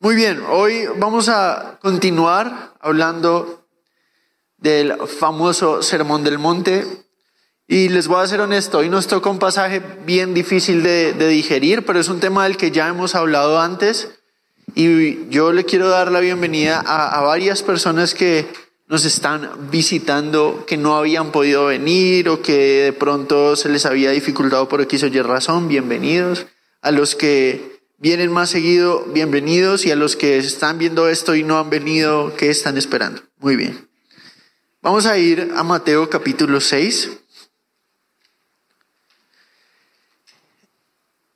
Muy bien, hoy vamos a continuar hablando del famoso Sermón del Monte. Y les voy a ser honesto, hoy nos toca un pasaje bien difícil de, digerir, pero es un tema del que ya hemos hablado antes. Y yo le quiero dar la bienvenida a, a varias personas que nos están visitando, que no habían podido venir o que de pronto se les había dificultado por X o Y razón. Bienvenidos. A los que vienen más seguido, bienvenidos y a los que están viendo esto y no han venido, ¿qué están esperando? Muy bien. Vamos a ir a Mateo capítulo 6.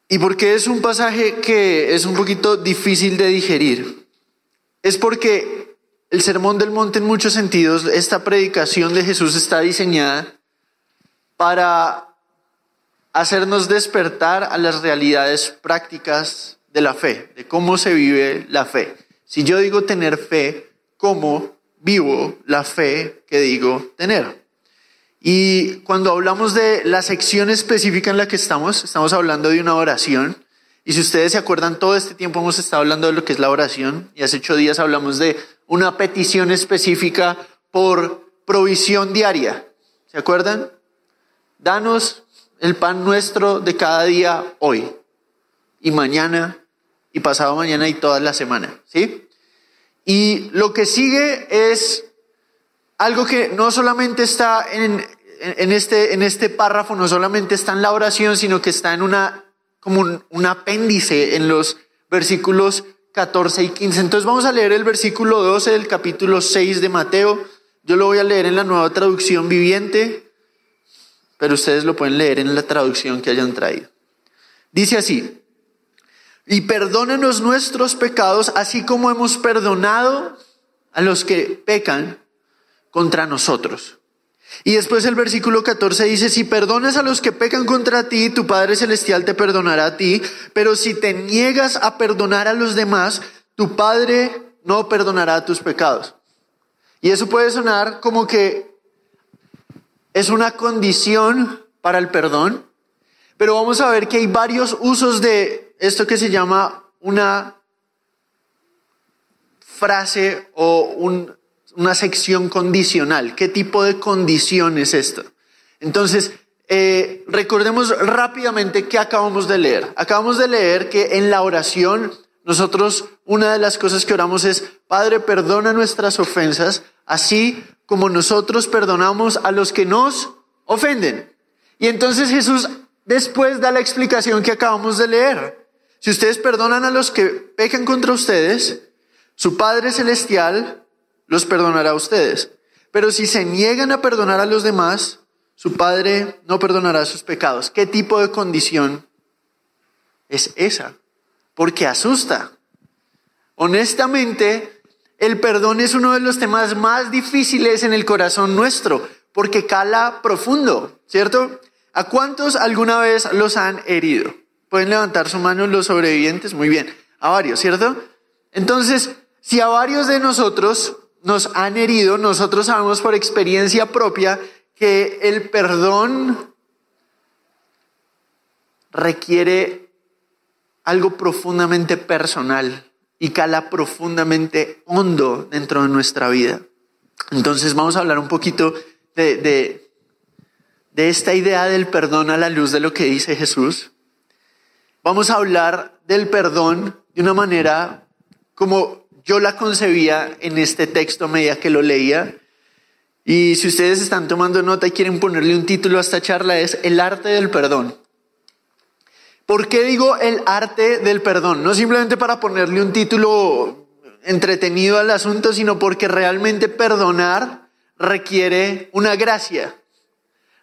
¿Y por qué es un pasaje que es un poquito difícil de digerir? Es porque el Sermón del Monte en muchos sentidos, esta predicación de Jesús está diseñada para hacernos despertar a las realidades prácticas de la fe, de cómo se vive la fe. Si yo digo tener fe, ¿cómo vivo la fe que digo tener? Y cuando hablamos de la sección específica en la que estamos, estamos hablando de una oración. Y si ustedes se acuerdan, todo este tiempo hemos estado hablando de lo que es la oración. Y hace ocho días hablamos de una petición específica por provisión diaria. ¿Se acuerdan? Danos el pan nuestro de cada día hoy y mañana y pasado mañana y toda la semana, ¿sí? Y lo que sigue es algo que no solamente está en, en, este, en este párrafo, no solamente está en la oración, sino que está en una, como un, un apéndice en los versículos 14 y 15. Entonces vamos a leer el versículo 12 del capítulo 6 de Mateo. Yo lo voy a leer en la nueva traducción viviente pero ustedes lo pueden leer en la traducción que hayan traído. Dice así, y perdónenos nuestros pecados, así como hemos perdonado a los que pecan contra nosotros. Y después el versículo 14 dice, si perdonas a los que pecan contra ti, tu Padre Celestial te perdonará a ti, pero si te niegas a perdonar a los demás, tu Padre no perdonará tus pecados. Y eso puede sonar como que es una condición para el perdón, pero vamos a ver que hay varios usos de esto que se llama una frase o una sección condicional. ¿Qué tipo de condición es esto? Entonces, eh, recordemos rápidamente qué acabamos de leer. Acabamos de leer que en la oración nosotros una de las cosas que oramos es, Padre, perdona nuestras ofensas, así como nosotros perdonamos a los que nos ofenden. Y entonces Jesús después da la explicación que acabamos de leer. Si ustedes perdonan a los que pecan contra ustedes, su Padre Celestial los perdonará a ustedes. Pero si se niegan a perdonar a los demás, su Padre no perdonará sus pecados. ¿Qué tipo de condición es esa? Porque asusta. Honestamente, el perdón es uno de los temas más difíciles en el corazón nuestro, porque cala profundo, ¿cierto? ¿A cuántos alguna vez los han herido? Pueden levantar su mano los sobrevivientes, muy bien, a varios, ¿cierto? Entonces, si a varios de nosotros nos han herido, nosotros sabemos por experiencia propia que el perdón requiere algo profundamente personal y cala profundamente hondo dentro de nuestra vida. Entonces vamos a hablar un poquito de, de, esta idea del perdón a la luz de lo que dice Jesús. Vamos a hablar del perdón de una manera como yo la concebía en este texto a medida que lo leía. Y si ustedes están tomando nota y quieren ponerle un título a esta charla es El arte del perdón. ¿Por qué digo el arte del perdón? No simplemente para ponerle un título entretenido al asunto, sino porque realmente perdonar requiere una gracia,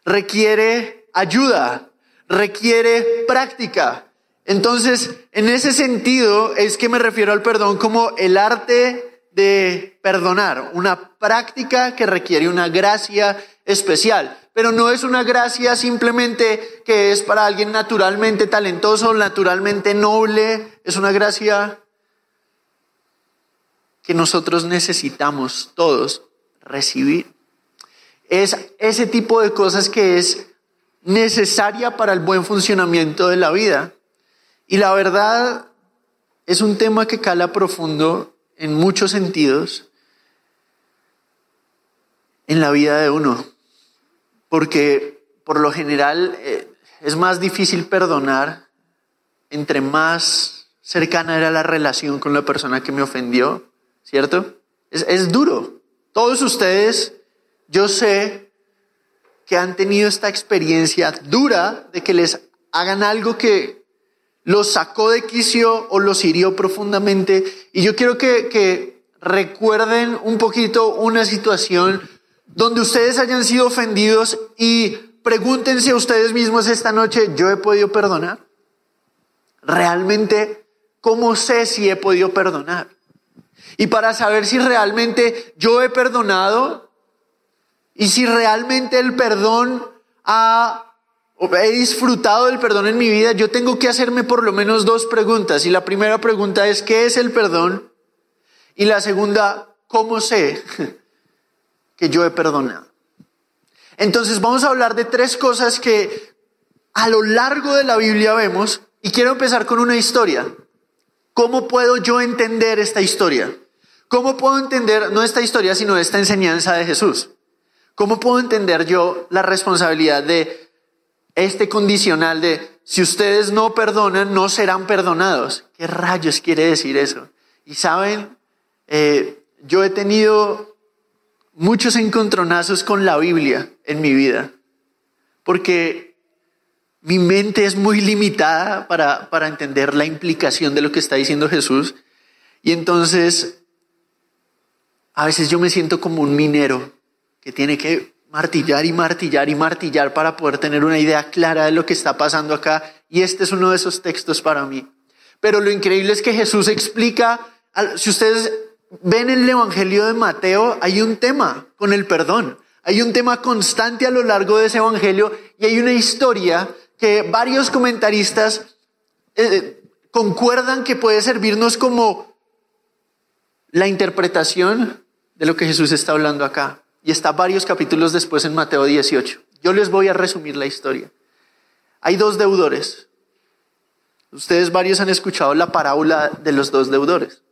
requiere ayuda, requiere práctica. Entonces, en ese sentido es que me refiero al perdón como el arte de perdonar, una práctica que requiere una gracia especial pero no es una gracia simplemente que es para alguien naturalmente talentoso, naturalmente noble, es una gracia que nosotros necesitamos todos recibir. Es ese tipo de cosas que es necesaria para el buen funcionamiento de la vida. Y la verdad es un tema que cala profundo en muchos sentidos en la vida de uno, porque por lo general eh, es más difícil perdonar entre más cercana era la relación con la persona que me ofendió, ¿cierto? Es, es duro. Todos ustedes, yo sé que han tenido esta experiencia dura de que les hagan algo que los sacó de quicio o los hirió profundamente. Y yo quiero que, que recuerden un poquito una situación donde ustedes hayan sido ofendidos y pregúntense a ustedes mismos esta noche, ¿yo he podido perdonar? ¿Realmente cómo sé si he podido perdonar? Y para saber si realmente yo he perdonado y si realmente el perdón ha he disfrutado del perdón en mi vida, yo tengo que hacerme por lo menos dos preguntas. Y la primera pregunta es, ¿qué es el perdón? Y la segunda, ¿cómo sé que yo he perdonado? Entonces vamos a hablar de tres cosas que a lo largo de la Biblia vemos. Y quiero empezar con una historia. ¿Cómo puedo yo entender esta historia? ¿Cómo puedo entender, no esta historia, sino esta enseñanza de Jesús? ¿Cómo puedo entender yo la responsabilidad de este condicional de si ustedes no perdonan, no serán perdonados? ¿Qué rayos quiere decir eso? Y saben, eh, yo he tenido muchos encontronazos con la Biblia en mi vida, porque mi mente es muy limitada para, para entender la implicación de lo que está diciendo Jesús. Y entonces a veces yo me siento como un minero que tiene que martillar y martillar y martillar para poder tener una idea clara de lo que está pasando acá. Y este es uno de esos textos para mí. Pero lo increíble es que Jesús explica, si ustedes ven en el Evangelio de Mateo, hay un tema con el perdón. Hay un tema constante a lo largo de ese Evangelio y hay una historia que varios comentaristas eh, concuerdan que puede servirnos como la interpretación de lo que Jesús está hablando acá. Y está varios capítulos después en Mateo 18. Yo les voy a resumir la historia. Hay dos deudores. Ustedes varios han escuchado la parábola de los dos deudores.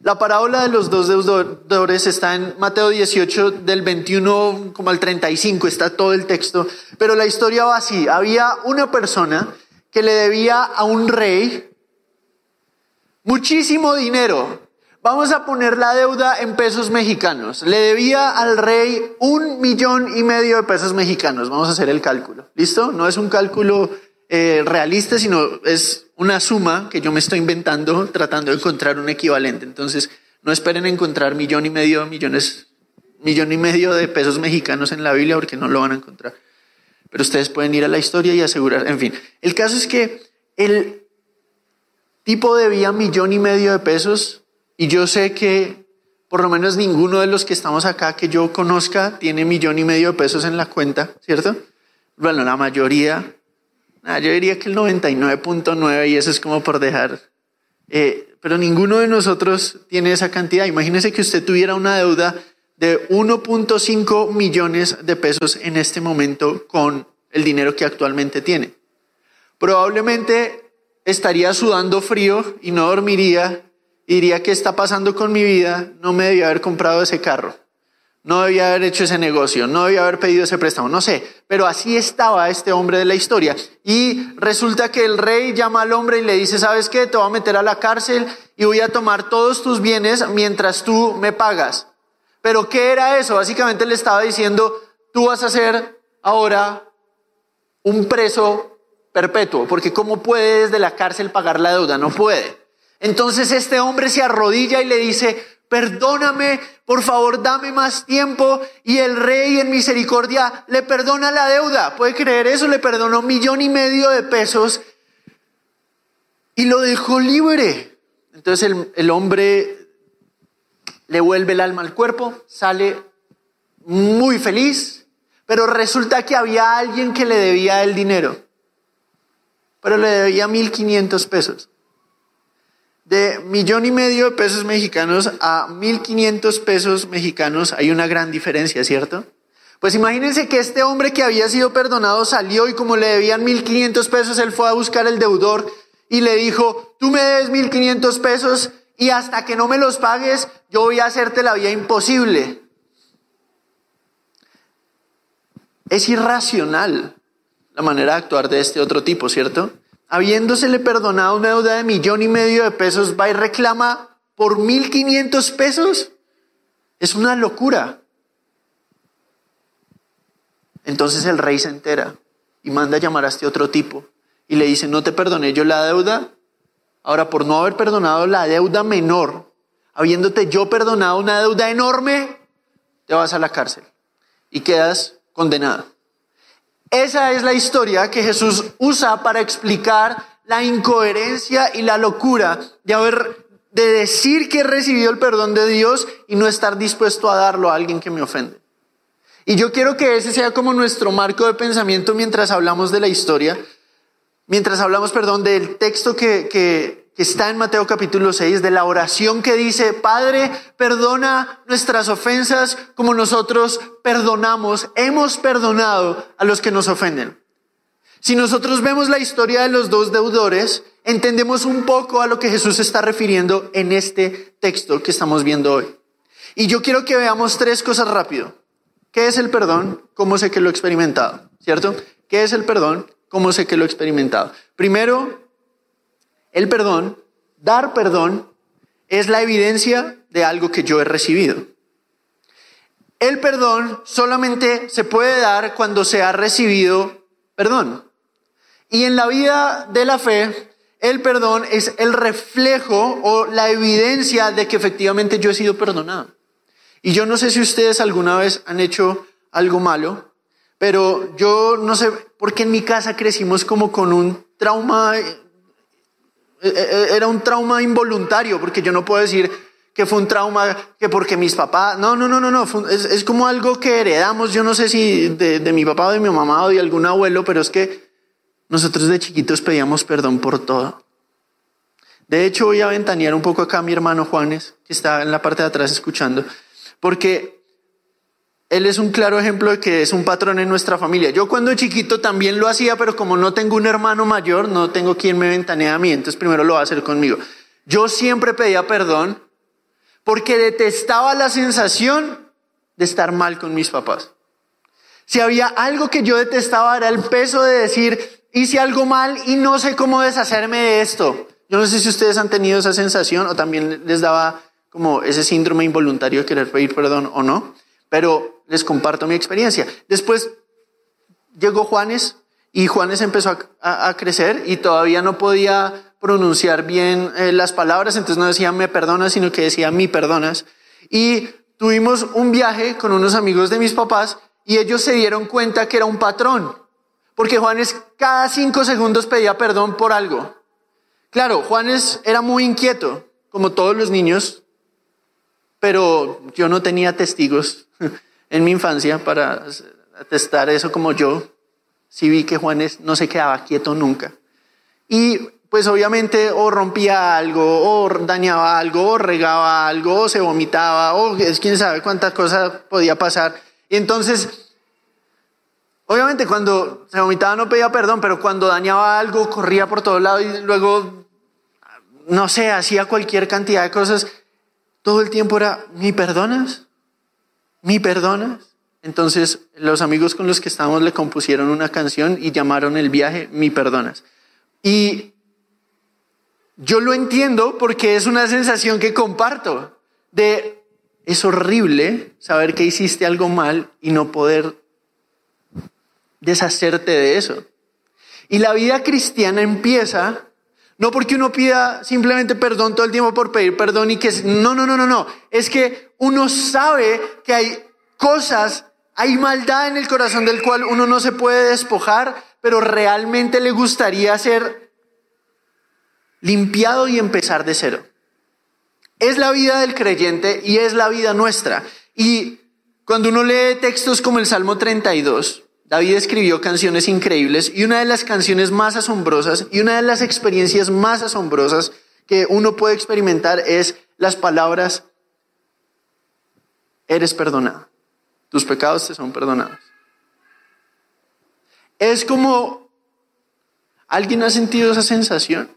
La parábola de los dos deudores está en Mateo 18 del 21 como al 35, está todo el texto, pero la historia va así. Había una persona que le debía a un rey muchísimo dinero, Vamos a poner la deuda en pesos mexicanos. Le debía al rey un millón y medio de pesos mexicanos. Vamos a hacer el cálculo. ¿Listo? No es un cálculo eh, realista, sino es una suma que yo me estoy inventando tratando de encontrar un equivalente. Entonces, no esperen encontrar millón y medio, millones, millón y medio de pesos mexicanos en la Biblia porque no lo van a encontrar. Pero ustedes pueden ir a la historia y asegurar. En fin, el caso es que el tipo debía millón y medio de pesos y yo sé que por lo menos ninguno de los que estamos acá que yo conozca tiene millón y medio de pesos en la cuenta, ¿cierto? Bueno, la mayoría, yo diría que el 99.9 y eso es como por dejar. Eh, pero ninguno de nosotros tiene esa cantidad. Imagínese que usted tuviera una deuda de 1.5 millones de pesos en este momento con el dinero que actualmente tiene. Probablemente estaría sudando frío y no dormiría diría, ¿qué está pasando con mi vida? No me debía haber comprado ese carro. No debía haber hecho ese negocio, no debía haber pedido ese préstamo, no sé, pero así estaba este hombre de la historia. Y resulta que el rey llama al hombre y le dice, ¿sabes qué? Te voy a meter a la cárcel y voy a tomar todos tus bienes mientras tú me pagas. Pero ¿qué era eso? Básicamente le estaba diciendo, tú vas a ser ahora un preso perpetuo, porque ¿cómo puede desde la cárcel pagar la deuda? No puede. Entonces este hombre se arrodilla y le dice, perdóname, por favor dame más tiempo. Y el rey en misericordia le perdona la deuda. ¿Puede creer eso? Le perdonó un millón y medio de pesos y lo dejó libre. Entonces el, el hombre le vuelve el alma al cuerpo, sale muy feliz, pero resulta que había alguien que le debía el dinero, pero le debía mil quinientos pesos. De millón y medio de pesos mexicanos a mil quinientos pesos mexicanos hay una gran diferencia, ¿cierto? Pues imagínense que este hombre que había sido perdonado salió y como le debían mil quinientos pesos, él fue a buscar el deudor y le dijo, tú me debes 1500 pesos y hasta que no me los pagues, yo voy a hacerte la vida imposible. Es irracional la manera de actuar de este otro tipo, ¿cierto? Habiéndosele perdonado una deuda de millón y medio de pesos, va y reclama por 1500 pesos. Es una locura. Entonces el rey se entera y manda a llamar a este otro tipo y le dice, no te perdoné yo la deuda, ahora por no haber perdonado la deuda menor, habiéndote yo perdonado una deuda enorme, te vas a la cárcel y quedas condenado. Esa es la historia que Jesús usa para explicar la incoherencia y la locura de haber de decir que he recibido el perdón de Dios y no estar dispuesto a darlo a alguien que me ofende. Y yo quiero que ese sea como nuestro marco de pensamiento mientras hablamos de la historia, mientras hablamos, perdón, del texto que, que, que está en Mateo capítulo 6, de la oración que dice, Padre, perdona nuestras ofensas como nosotros perdonamos, hemos perdonado a los que nos ofenden. Si nosotros vemos la historia de los dos deudores, entendemos un poco a lo que Jesús está refiriendo en este texto que estamos viendo hoy. Y yo quiero que veamos tres cosas rápido. ¿Qué es el perdón? ¿Cómo sé que lo he experimentado? ¿Cierto? ¿Qué es el perdón? ¿Cómo sé que lo he experimentado? Primero, el perdón, dar perdón, es la evidencia de algo que yo he recibido. El perdón solamente se puede dar cuando se ha recibido perdón. Y en la vida de la fe, el perdón es el reflejo o la evidencia de que efectivamente yo he sido perdonado. Y yo no sé si ustedes alguna vez han hecho algo malo, pero yo no sé, porque en mi casa crecimos como con un trauma, era un trauma involuntario, porque yo no puedo decir que fue un trauma que porque mis papás, no, no, no, no, no, es, como algo que heredamos, yo no sé si de, de mi papá o de mi mamá o de algún abuelo, pero es que nosotros de chiquitos pedíamos perdón por todo. De hecho, voy a ventanear un poco acá a mi hermano Juanes, que está en la parte de atrás escuchando porque él es un claro ejemplo de que es un patrón en nuestra familia. Yo cuando chiquito también lo hacía, pero como no tengo un hermano mayor, no tengo quien me ventanee a mí, entonces primero lo va a hacer conmigo. Yo siempre pedía perdón porque detestaba la sensación de estar mal con mis papás. Si había algo que yo detestaba era el peso de decir, hice algo mal y no sé cómo deshacerme de esto. Yo no sé si ustedes han tenido esa sensación o también les daba como ese síndrome involuntario de querer pedir perdón o no, pero les comparto mi experiencia. Después llegó Juanes y Juanes empezó a, crecer y todavía no podía pronunciar bien eh, las palabras, entonces no decía me perdonas, sino que decía mi perdonas. Y tuvimos un viaje con unos amigos de mis papás y ellos se dieron cuenta que era un patrón, porque Juanes cada cinco segundos pedía perdón por algo. Claro, Juanes era muy inquieto, como todos los niños, pero yo no tenía testigos en mi infancia para atestar eso como yo. Sí vi que Juanes no se quedaba quieto nunca. Y pues obviamente o rompía algo, o dañaba algo, o regaba algo, o se vomitaba, o es quién sabe cuántas cosas podía pasar. Y entonces, obviamente cuando se vomitaba no pedía perdón, pero cuando dañaba algo corría por todos lados y luego, no sé, hacía cualquier cantidad de cosas todo el tiempo era, ¿mi perdonas? ¿Mi perdonas? Entonces los amigos con los que estábamos le compusieron una canción y llamaron el viaje Mi perdonas. Y yo lo entiendo porque es una sensación que comparto de es horrible saber que hiciste algo mal y no poder deshacerte de eso. Y la vida cristiana empieza no porque uno pida simplemente perdón todo el tiempo por pedir perdón y que... No, no, no, no, no. Es que uno sabe que hay cosas, hay maldad en el corazón del cual uno no se puede despojar, pero realmente le gustaría ser limpiado y empezar de cero. Es la vida del creyente y es la vida nuestra. Y cuando uno lee textos como el Salmo 32, David escribió canciones increíbles y una de las canciones más asombrosas y una de las experiencias más asombrosas que uno puede experimentar es las palabras, eres perdonado, tus pecados te son perdonados. Es como, ¿alguien ha sentido esa sensación?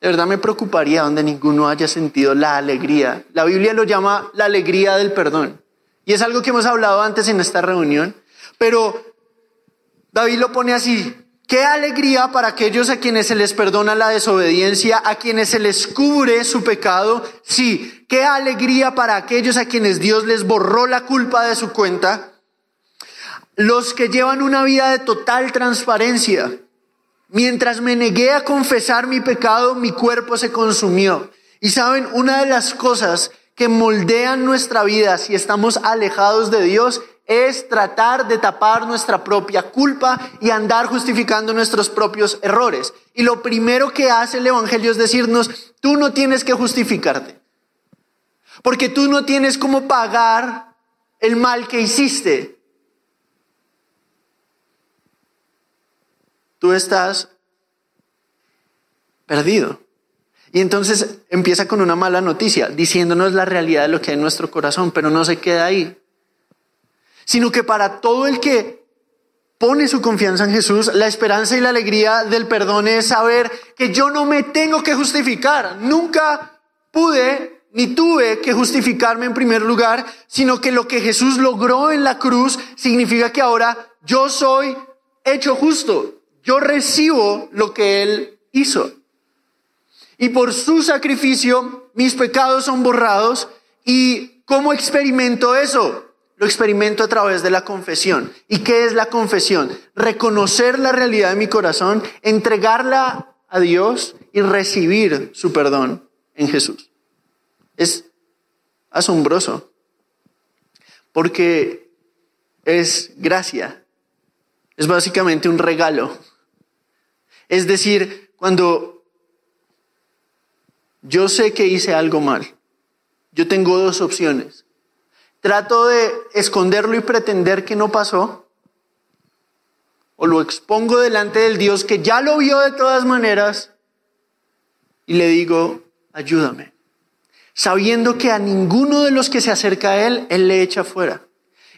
De verdad me preocuparía donde ninguno haya sentido la alegría. La Biblia lo llama la alegría del perdón. Y es algo que hemos hablado antes en esta reunión. Pero David lo pone así. Qué alegría para aquellos a quienes se les perdona la desobediencia, a quienes se les cubre su pecado. Sí, qué alegría para aquellos a quienes Dios les borró la culpa de su cuenta. Los que llevan una vida de total transparencia, Mientras me negué a confesar mi pecado, mi cuerpo se consumió. Y saben, una de las cosas que moldean nuestra vida si estamos alejados de Dios es tratar de tapar nuestra propia culpa y andar justificando nuestros propios errores. Y lo primero que hace el Evangelio es decirnos, tú no tienes que justificarte, porque tú no tienes cómo pagar el mal que hiciste. tú estás perdido. Y entonces empieza con una mala noticia, diciéndonos la realidad de lo que hay en nuestro corazón, pero no se queda ahí. Sino que para todo el que pone su confianza en Jesús, la esperanza y la alegría del perdón es saber que yo no me tengo que justificar. Nunca pude ni tuve que justificarme en primer lugar, sino que lo que Jesús logró en la cruz significa que ahora yo soy hecho justo. Yo recibo lo que Él hizo. Y por su sacrificio mis pecados son borrados. ¿Y cómo experimento eso? Lo experimento a través de la confesión. ¿Y qué es la confesión? Reconocer la realidad de mi corazón, entregarla a Dios y recibir su perdón en Jesús. Es asombroso porque es gracia. Es básicamente un regalo es decir, cuando yo sé que hice algo mal, yo tengo dos opciones. Trato de esconderlo y pretender que no pasó, o lo expongo delante del Dios que ya lo vio de todas maneras y le digo, ayúdame, sabiendo que a ninguno de los que se acerca a Él, Él le echa fuera.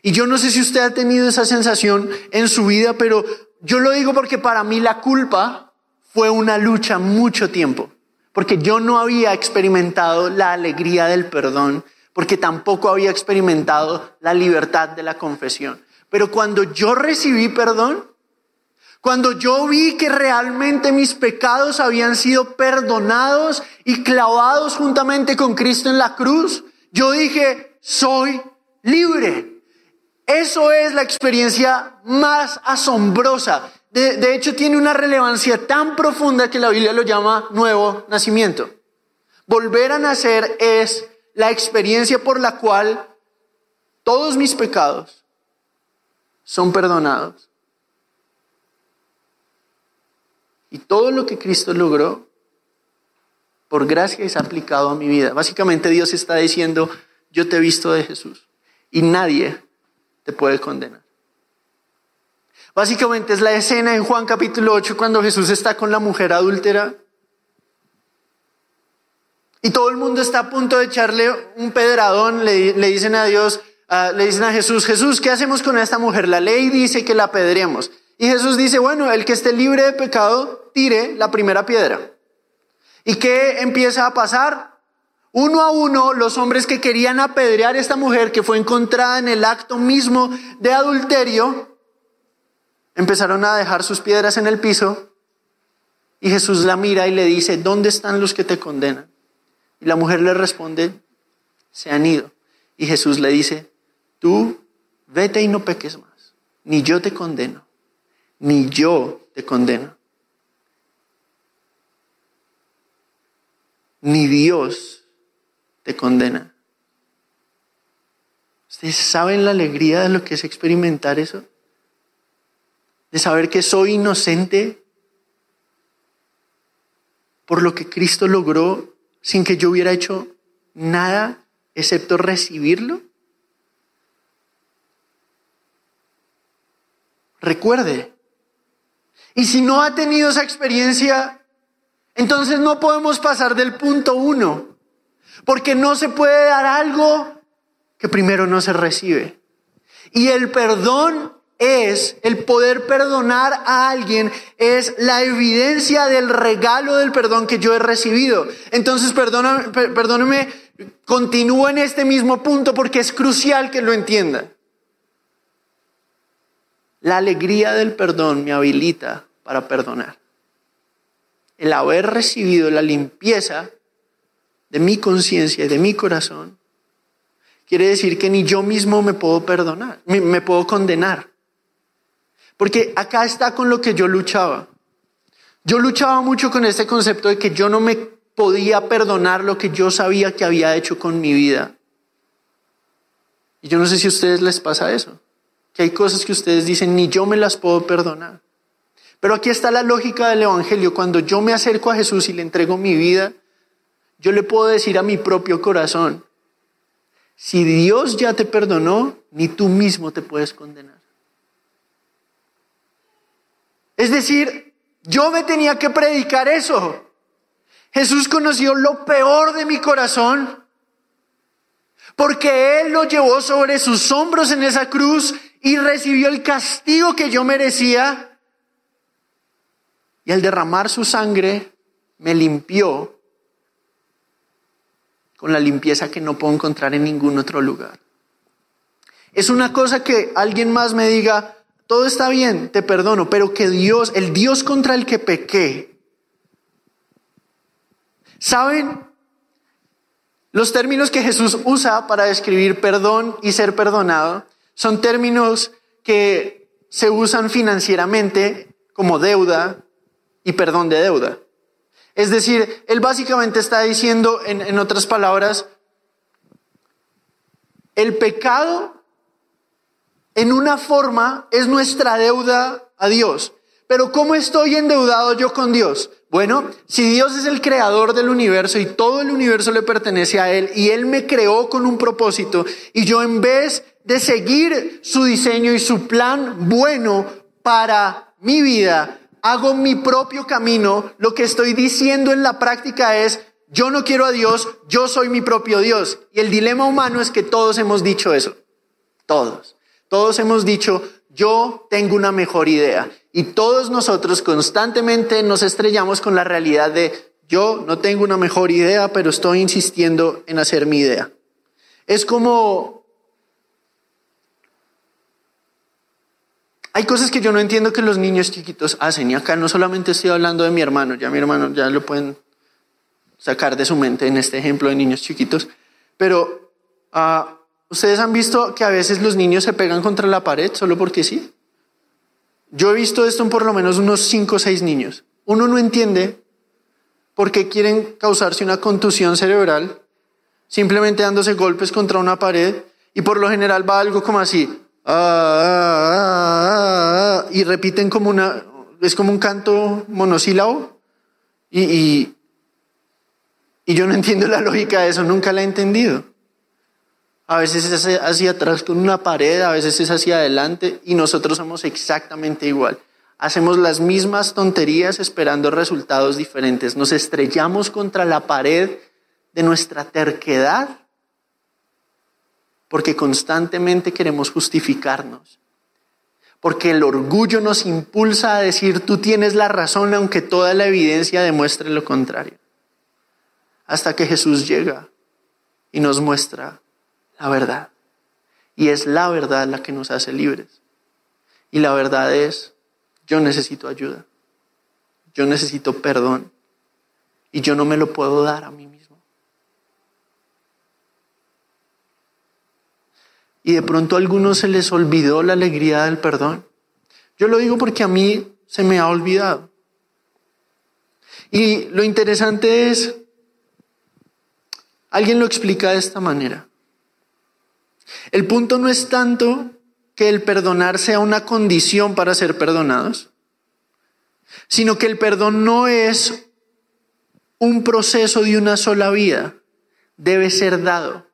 Y yo no sé si usted ha tenido esa sensación en su vida, pero yo lo digo porque para mí la culpa fue una lucha mucho tiempo, porque yo no había experimentado la alegría del perdón, porque tampoco había experimentado la libertad de la confesión. Pero cuando yo recibí perdón, cuando yo vi que realmente mis pecados habían sido perdonados y clavados juntamente con Cristo en la cruz, yo dije, soy libre. Eso es la experiencia más asombrosa. De, hecho, tiene una relevancia tan profunda que la Biblia lo llama nuevo nacimiento. Volver a nacer es la experiencia por la cual todos mis pecados son perdonados. Y todo lo que Cristo logró, por gracia es aplicado a mi vida. Básicamente Dios está diciendo, yo te he visto de Jesús y nadie te puede condenar. Básicamente es la escena en Juan capítulo 8 cuando Jesús está con la mujer adúltera y todo el mundo está a punto de echarle un pedradón, le, dicen a Dios, le dicen a Jesús, Jesús, ¿qué hacemos con esta mujer? La ley dice que la apedreemos. Y Jesús dice, bueno, el que esté libre de pecado, tire la primera piedra. ¿Y qué empieza a pasar? Uno a uno, los hombres que querían apedrear a esta mujer que fue encontrada en el acto mismo de adulterio, empezaron a dejar sus piedras en el piso y Jesús la mira y le dice, ¿dónde están los que te condenan? Y la mujer le responde, se han ido. Y Jesús le dice, tú vete y no peques más, ni yo te condeno, ni yo te condeno. Ni Dios te condena. ¿Ustedes saben la alegría de lo que es experimentar eso? De saber que soy inocente por lo que Cristo logró sin que yo hubiera hecho nada excepto recibirlo. Recuerde. Y si no ha tenido esa experiencia, entonces no podemos pasar del punto uno porque no se puede dar algo que primero no se recibe. Y el perdón es, el poder perdonar a alguien es la evidencia del regalo del perdón que yo he recibido. Entonces, perdóname, perdóname, continúo en este mismo punto porque es crucial que lo entienda. La alegría del perdón me habilita para perdonar. El haber recibido la limpieza de mi conciencia y de mi corazón quiere decir que ni yo mismo me puedo perdonar, me puedo condenar. Porque acá está con lo que yo luchaba. Yo luchaba mucho con este concepto de que yo no me podía perdonar lo que yo sabía que había hecho con mi vida. Y yo no sé si a ustedes les pasa eso, que hay cosas que ustedes dicen, ni yo me las puedo perdonar. Pero aquí está la lógica del Evangelio. Cuando yo me acerco a Jesús y le entrego mi vida, yo le puedo decir a mi propio corazón, si Dios ya te perdonó, ni tú mismo te puedes condenar. Es decir, yo me tenía que predicar eso. Jesús conoció lo peor de mi corazón porque Él lo llevó sobre sus hombros en esa cruz y recibió el castigo que yo merecía. Y al derramar su sangre me limpió con la limpieza que no puedo encontrar en ningún otro lugar. Es una cosa que alguien más me diga, todo está bien, te perdono, pero que Dios, el Dios contra el que pequé, ¿saben? Los términos que Jesús usa para describir perdón y ser perdonado son términos que se usan financieramente como deuda y perdón de deuda. Es decir, él básicamente está diciendo, en, en otras palabras, el pecado en una forma es nuestra deuda a Dios. Pero ¿cómo estoy endeudado yo con Dios? Bueno, si Dios es el creador del universo y todo el universo le pertenece a Él y Él me creó con un propósito y yo en vez de seguir su diseño y su plan bueno para mi vida, hago mi propio camino, lo que estoy diciendo en la práctica es, yo no quiero a Dios, yo soy mi propio Dios. Y el dilema humano es que todos hemos dicho eso. Todos. Todos hemos dicho, yo tengo una mejor idea. Y todos nosotros constantemente nos estrellamos con la realidad de, yo no tengo una mejor idea, pero estoy insistiendo en hacer mi idea. Es como... Hay cosas que yo no entiendo que los niños chiquitos hacen. Y acá no solamente estoy hablando de mi hermano, ya mi hermano ya lo pueden sacar de su mente en este ejemplo de niños chiquitos. Pero uh, ¿Ustedes han visto que a veces los niños se pegan contra la pared solo porque sí? Yo he visto esto en por lo menos unos 5 o 6 niños. Uno no entiende por qué quieren causarse una contusión cerebral simplemente dándose golpes contra una pared y por lo general va algo como así. Ah, ah, ah, y repiten como una, es como un canto monosílabo y, y, y yo no entiendo la lógica de eso, nunca la he entendido. A veces es hacia atrás con una pared, a veces es hacia adelante y nosotros somos exactamente igual. Hacemos las mismas tonterías esperando resultados diferentes. Nos estrellamos contra la pared de nuestra terquedad porque constantemente queremos justificarnos. Porque el orgullo nos impulsa a decir tú tienes la razón aunque toda la evidencia demuestre lo contrario. Hasta que Jesús llega y nos muestra la verdad. Y es la verdad la que nos hace libres. Y la verdad es, yo necesito ayuda. Yo necesito perdón. Y yo no me lo puedo dar a mí mismo. Y de pronto a algunos se les olvidó la alegría del perdón. Yo lo digo porque a mí se me ha olvidado. Y lo interesante es, alguien lo explica de esta manera. El punto no es tanto que el perdonar sea una condición para ser perdonados, sino que el perdón no es un proceso de una sola vida, debe ser dado.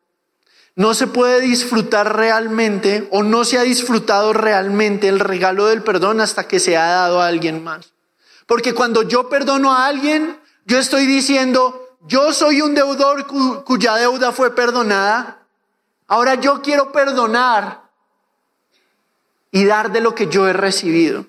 No se puede disfrutar realmente o no se ha disfrutado realmente el regalo del perdón hasta que se ha dado a alguien más. Porque cuando yo perdono a alguien, yo estoy diciendo, yo soy un deudor cuya deuda fue perdonada Ahora yo quiero perdonar y dar de lo que yo he recibido.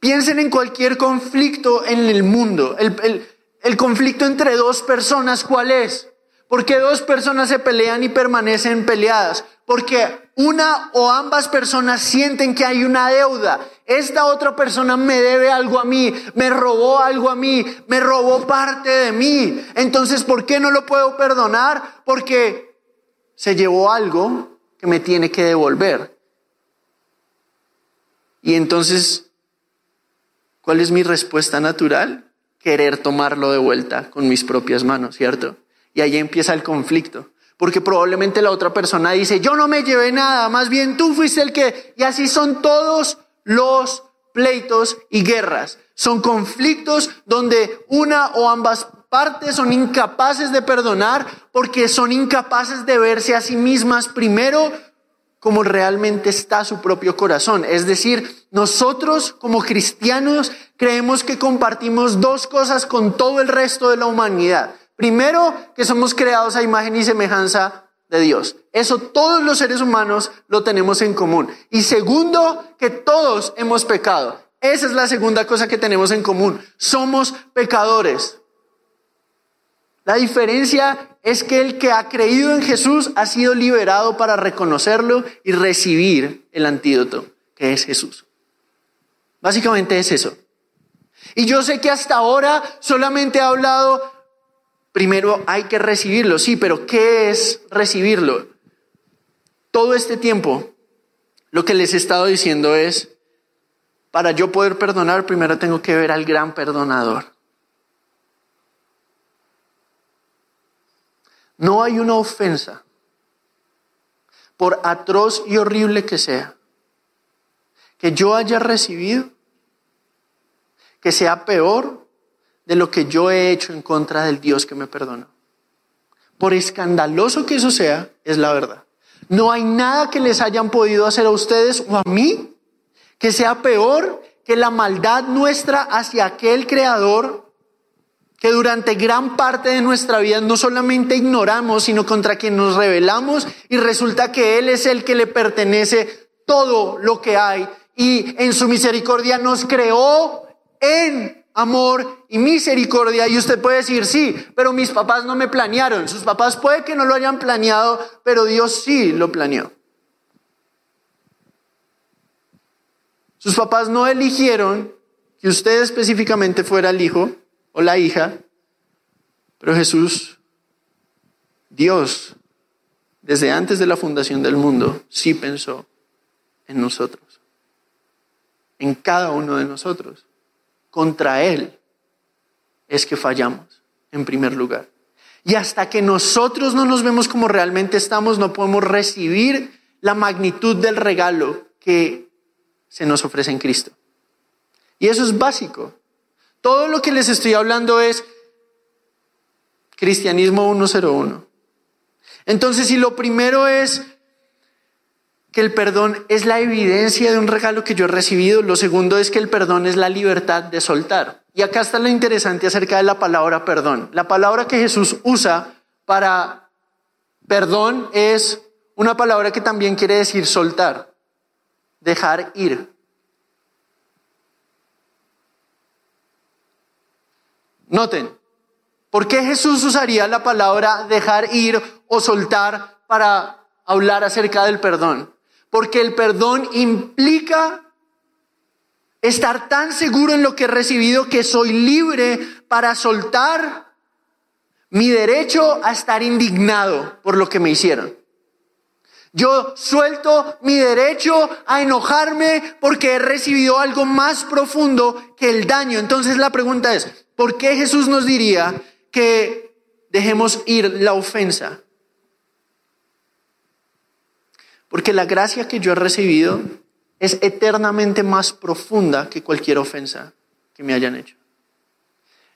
Piensen en cualquier conflicto en el mundo. El, conflicto entre dos personas, ¿cuál es? Porque dos personas se pelean y permanecen peleadas. Porque una o ambas personas sienten que hay una deuda. Esta otra persona me debe algo a mí, me robó algo a mí, me robó parte de mí. Entonces, ¿por qué no lo puedo perdonar? Porque se llevó algo que me tiene que devolver. Y entonces, ¿cuál es mi respuesta natural? Querer tomarlo de vuelta con mis propias manos, ¿cierto? Y ahí empieza el conflicto. Porque probablemente la otra persona dice, yo no me llevé nada, más bien tú fuiste el que... Y así son todos los pleitos y guerras. Son conflictos donde una o ambas partes son incapaces de perdonar porque son incapaces de verse a sí mismas primero como realmente está su propio corazón. Es decir, nosotros como cristianos creemos que compartimos dos cosas con todo el resto de la humanidad. Primero, que somos creados a imagen y semejanza de Dios. Eso todos los seres humanos lo tenemos en común. Y segundo, que todos hemos pecado. Esa es la segunda cosa que tenemos en común. Somos pecadores. La diferencia es que el que ha creído en Jesús ha sido liberado para reconocerlo y recibir el antídoto, que es Jesús. Básicamente es eso. Y yo sé que hasta ahora solamente he hablado Primero hay que recibirlo, sí, pero ¿qué es recibirlo? Todo este tiempo lo que les he estado diciendo es, para yo poder perdonar, primero tengo que ver al gran perdonador. No hay una ofensa, por atroz y horrible que sea, que yo haya recibido, que sea peor de lo que yo he hecho en contra del Dios que me perdonó. Por escandaloso que eso sea, es la verdad. No hay nada que les hayan podido hacer a ustedes o a mí que sea peor que la maldad nuestra hacia aquel creador que durante gran parte de nuestra vida no solamente ignoramos, sino contra quien nos rebelamos y resulta que Él es el que le pertenece todo lo que hay y en su misericordia nos creó en amor y misericordia. Y usted puede decir, sí, pero mis papás no me planearon. Sus papás puede que no lo hayan planeado, pero Dios sí lo planeó. Sus papás no eligieron que usted específicamente fuera el hijo o la hija, pero Jesús, Dios, desde antes de la fundación del mundo, sí pensó en nosotros, en cada uno de nosotros contra Él es que fallamos, en primer lugar. Y hasta que nosotros no nos vemos como realmente estamos, no podemos recibir la magnitud del regalo que se nos ofrece en Cristo. Y eso es básico. Todo lo que les estoy hablando es cristianismo 101. Entonces, si lo primero es que el perdón es la evidencia de un regalo que yo he recibido. Lo segundo es que el perdón es la libertad de soltar. Y acá está lo interesante acerca de la palabra perdón. La palabra que Jesús usa para perdón es una palabra que también quiere decir soltar, dejar ir. Noten, ¿por qué Jesús usaría la palabra dejar ir o soltar para hablar acerca del perdón? Porque el perdón implica estar tan seguro en lo que he recibido que soy libre para soltar mi derecho a estar indignado por lo que me hicieron. Yo suelto mi derecho a enojarme porque he recibido algo más profundo que el daño. Entonces la pregunta es, ¿por qué Jesús nos diría que dejemos ir la ofensa? Porque la gracia que yo he recibido es eternamente más profunda que cualquier ofensa que me hayan hecho.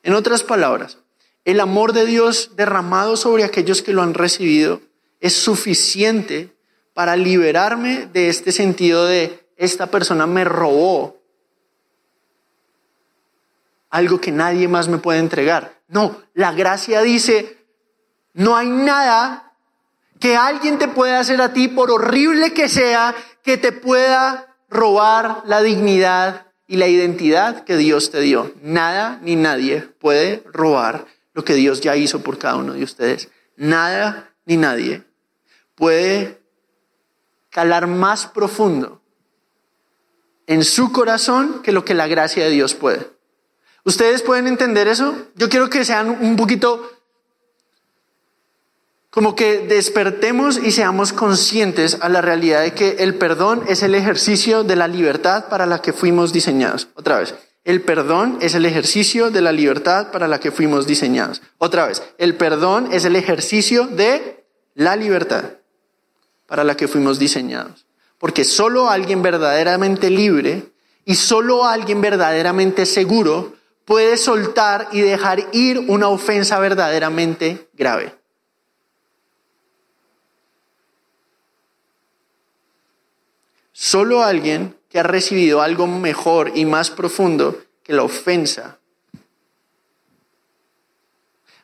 En otras palabras, el amor de Dios derramado sobre aquellos que lo han recibido es suficiente para liberarme de este sentido de esta persona me robó algo que nadie más me puede entregar. No, la gracia dice, no hay nada que alguien te pueda hacer a ti, por horrible que sea, que te pueda robar la dignidad y la identidad que Dios te dio. Nada ni nadie puede robar lo que Dios ya hizo por cada uno de ustedes. Nada ni nadie puede calar más profundo en su corazón que lo que la gracia de Dios puede. ¿Ustedes pueden entender eso? Yo quiero que sean un poquito como que despertemos y seamos conscientes a la realidad de que el perdón es el ejercicio de la libertad para la que fuimos diseñados. Otra vez, el perdón es el ejercicio de la libertad para la que fuimos diseñados. Otra vez, el perdón es el ejercicio de la libertad para la que fuimos diseñados. Porque solo alguien verdaderamente libre y solo alguien verdaderamente seguro puede soltar y dejar ir una ofensa verdaderamente grave. Solo alguien que ha recibido algo mejor y más profundo que la ofensa.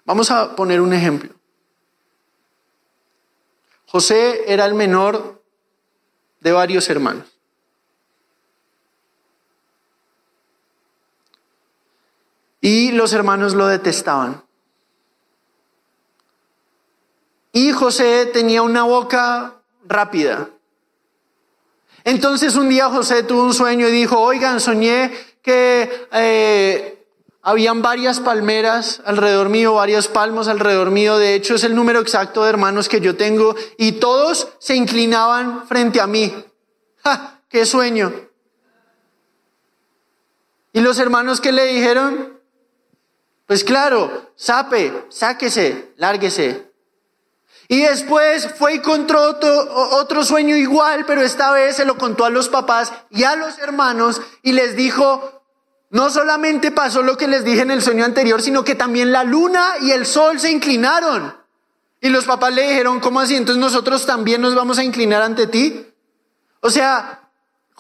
Vamos a poner un ejemplo. José era el menor de varios hermanos. Y los hermanos lo detestaban. Y José tenía una boca rápida. Entonces un día José tuvo un sueño y dijo, oigan, soñé que eh, habían varias palmeras alrededor mío, varios palmos alrededor mío. De hecho, es el número exacto de hermanos que yo tengo y todos se inclinaban frente a mí. ¡Ja! ¡Qué sueño! ¿Y los hermanos que le dijeron? Pues claro, sape, sáquese, lárguese, y después fue y contó otro, sueño igual, pero esta vez se lo contó a los papás y a los hermanos y les dijo, no solamente pasó lo que les dije en el sueño anterior, sino que también la luna y el sol se inclinaron. Y los papás le dijeron, ¿cómo así? Entonces nosotros también nos vamos a inclinar ante ti. O sea,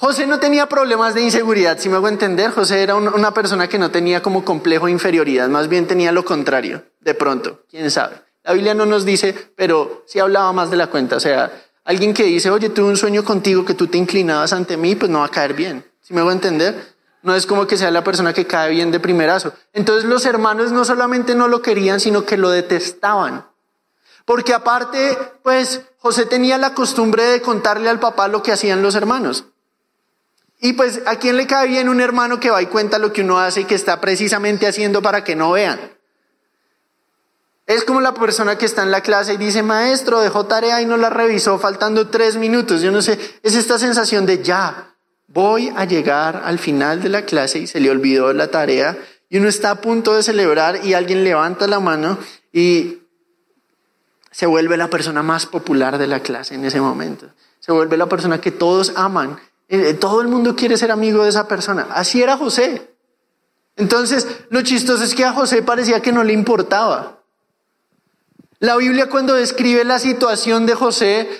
José no tenía problemas de inseguridad, si me hago entender. José era una persona que no tenía como complejo de inferioridad, más bien tenía lo contrario, de pronto, quién sabe. La Biblia no nos dice, pero sí hablaba más de la cuenta. O sea, alguien que dice, oye, tuve un sueño contigo que tú te inclinabas ante mí, pues no va a caer bien. ¿Sí me a entender? No es como que sea la persona que cae bien de primerazo. Entonces los hermanos no solamente no lo querían, sino que lo detestaban. Porque aparte, pues José tenía la costumbre de contarle al papá lo que hacían los hermanos. Y pues, ¿a quién le cae bien un hermano que va y cuenta lo que uno hace y que está precisamente haciendo para que no vean? Es como la persona que está en la clase y dice, maestro, dejó tarea y no la revisó faltando tres minutos. Yo no sé, es esta sensación de ya, voy a llegar al final de la clase y se le olvidó la tarea y uno está a punto de celebrar y alguien levanta la mano y se vuelve la persona más popular de la clase en ese momento. Se vuelve la persona que todos aman. Eh, todo el mundo quiere ser amigo de esa persona. Así era José. Entonces, lo chistoso es que a José parecía que no le importaba. La Biblia cuando describe la situación de José,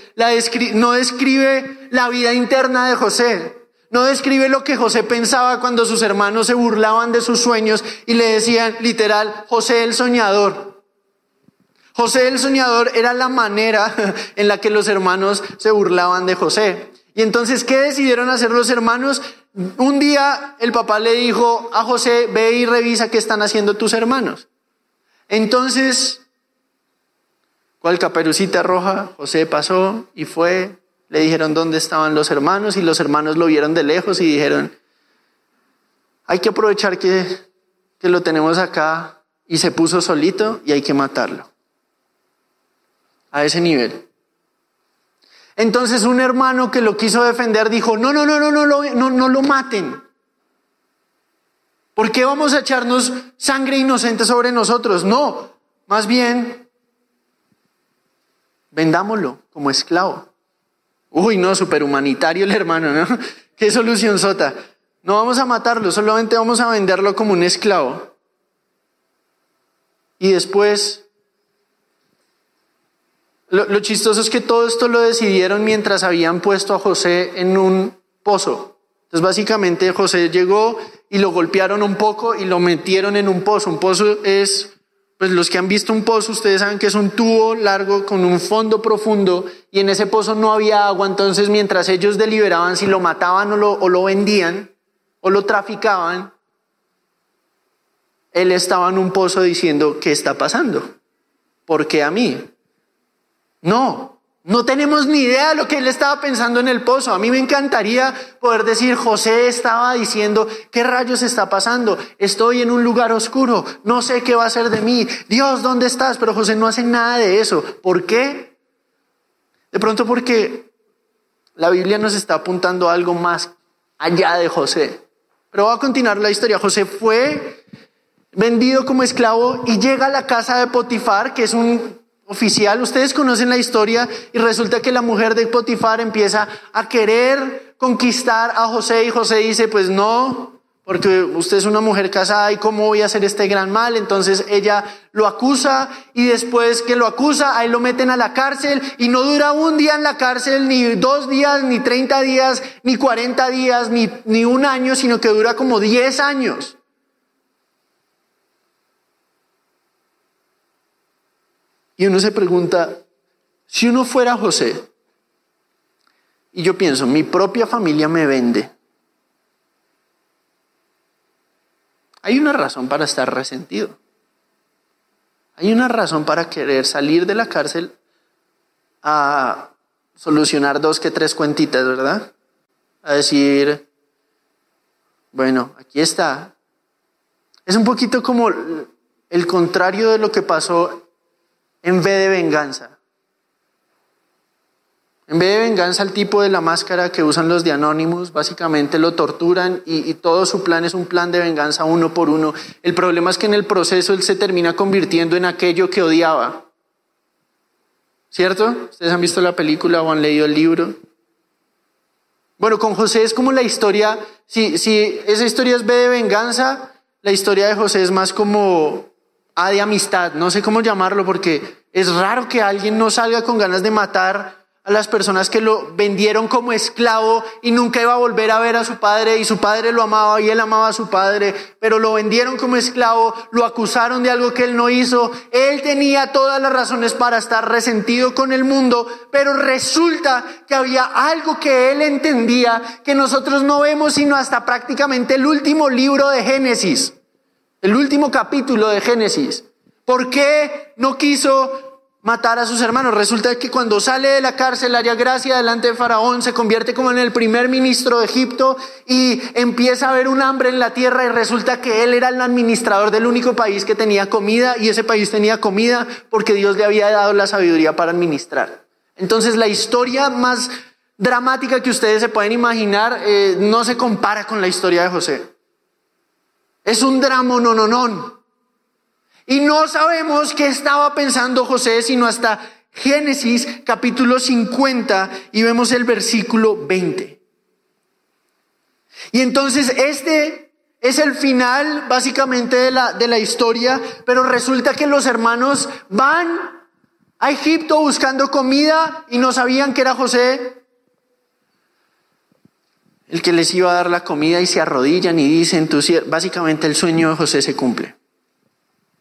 no describe la vida interna de José, no describe lo que José pensaba cuando sus hermanos se burlaban de sus sueños y le decían literal, José el soñador. José el soñador era la manera en la que los hermanos se burlaban de José. Y entonces, ¿qué decidieron hacer los hermanos? Un día el papá le dijo a José, ve y revisa qué están haciendo tus hermanos. Entonces ¿Cuál caperucita roja? José pasó y fue. Le dijeron dónde estaban los hermanos y los hermanos lo vieron de lejos y dijeron, hay que aprovechar que, que lo tenemos acá y se puso solito y hay que matarlo. A ese nivel. Entonces un hermano que lo quiso defender dijo, no, no, no, no, no, no, no, no lo maten. ¿Por qué vamos a echarnos sangre inocente sobre nosotros? No, más bien vendámoslo como esclavo. Uy, no, superhumanitario el hermano, ¿no? Qué solución sota. No vamos a matarlo, solamente vamos a venderlo como un esclavo. Y después, lo, chistoso es que todo esto lo decidieron mientras habían puesto a José en un pozo. Entonces básicamente José llegó y lo golpearon un poco y lo metieron en un pozo. Un pozo es pues los que han visto un pozo, ustedes saben que es un tubo largo con un fondo profundo y en ese pozo no había agua, entonces mientras ellos deliberaban si lo mataban o lo, o lo vendían o lo traficaban, él estaba en un pozo diciendo, ¿qué está pasando? ¿Por qué a mí? No, no tenemos ni idea de lo que él estaba pensando en el pozo. A mí me encantaría poder decir, José estaba diciendo, ¿qué rayos está pasando? Estoy en un lugar oscuro, no sé qué va a ser de mí. Dios, ¿dónde estás? Pero José no hace nada de eso. ¿Por qué? De pronto porque la Biblia nos está apuntando algo más allá de José. Pero voy a continuar la historia. José fue vendido como esclavo y llega a la casa de Potifar, que es un oficial. Ustedes conocen la historia y resulta que la mujer de Potifar empieza a querer conquistar a José y José dice, pues no, porque usted es una mujer casada y cómo voy a hacer este gran mal. Entonces ella lo acusa y después que lo acusa, ahí lo meten a la cárcel y no dura un día en la cárcel, ni dos días, ni treinta días, ni cuarenta días, ni, ni un año, sino que dura como diez años. Y uno se pregunta, si uno fuera José, y yo pienso, mi propia familia me vende, hay una razón para estar resentido. Hay una razón para querer salir de la cárcel a solucionar dos que tres cuentitas, ¿verdad? A decir, bueno, aquí está. Es un poquito como el contrario de lo que pasó en vez de venganza. En vez de venganza, el tipo de la máscara que usan los de Anonymous, básicamente lo torturan y, todo su plan es un plan de venganza uno por uno. El problema es que en el proceso él se termina convirtiendo en aquello que odiaba. ¿Cierto? ¿Ustedes han visto la película o han leído el libro? Bueno, con José es como la historia, si, si esa historia es B de venganza, la historia de José es más como De amistad, no sé cómo llamarlo porque es raro que alguien no salga con ganas de matar a las personas que lo vendieron como esclavo y nunca iba a volver a ver a su padre y su padre lo amaba y él amaba a su padre, pero lo vendieron como esclavo, lo acusaron de algo que él no hizo, él tenía todas las razones para estar resentido con el mundo, pero resulta que había algo que él entendía que nosotros no vemos sino hasta prácticamente el último libro de Génesis, el último capítulo de Génesis. ¿Por qué no quiso matar a sus hermanos. Resulta que cuando sale de la cárcel, haría gracia delante de Faraón, se convierte como en el primer ministro de Egipto y empieza a haber un hambre en la tierra y resulta que él era el administrador del único país que tenía comida y ese país tenía comida porque Dios le había dado la sabiduría para administrar. Entonces la historia más dramática que ustedes se pueden imaginar eh, no se compara con la historia de José. Es un drama no, no, no. Y no sabemos qué estaba pensando José sino hasta Génesis capítulo 50 y vemos el versículo 20. Y entonces este es el final básicamente de la, de la historia, pero resulta que los hermanos van a Egipto buscando comida y no sabían que era José el que les iba a dar la comida y se arrodillan y dicen, básicamente el sueño de José se cumple.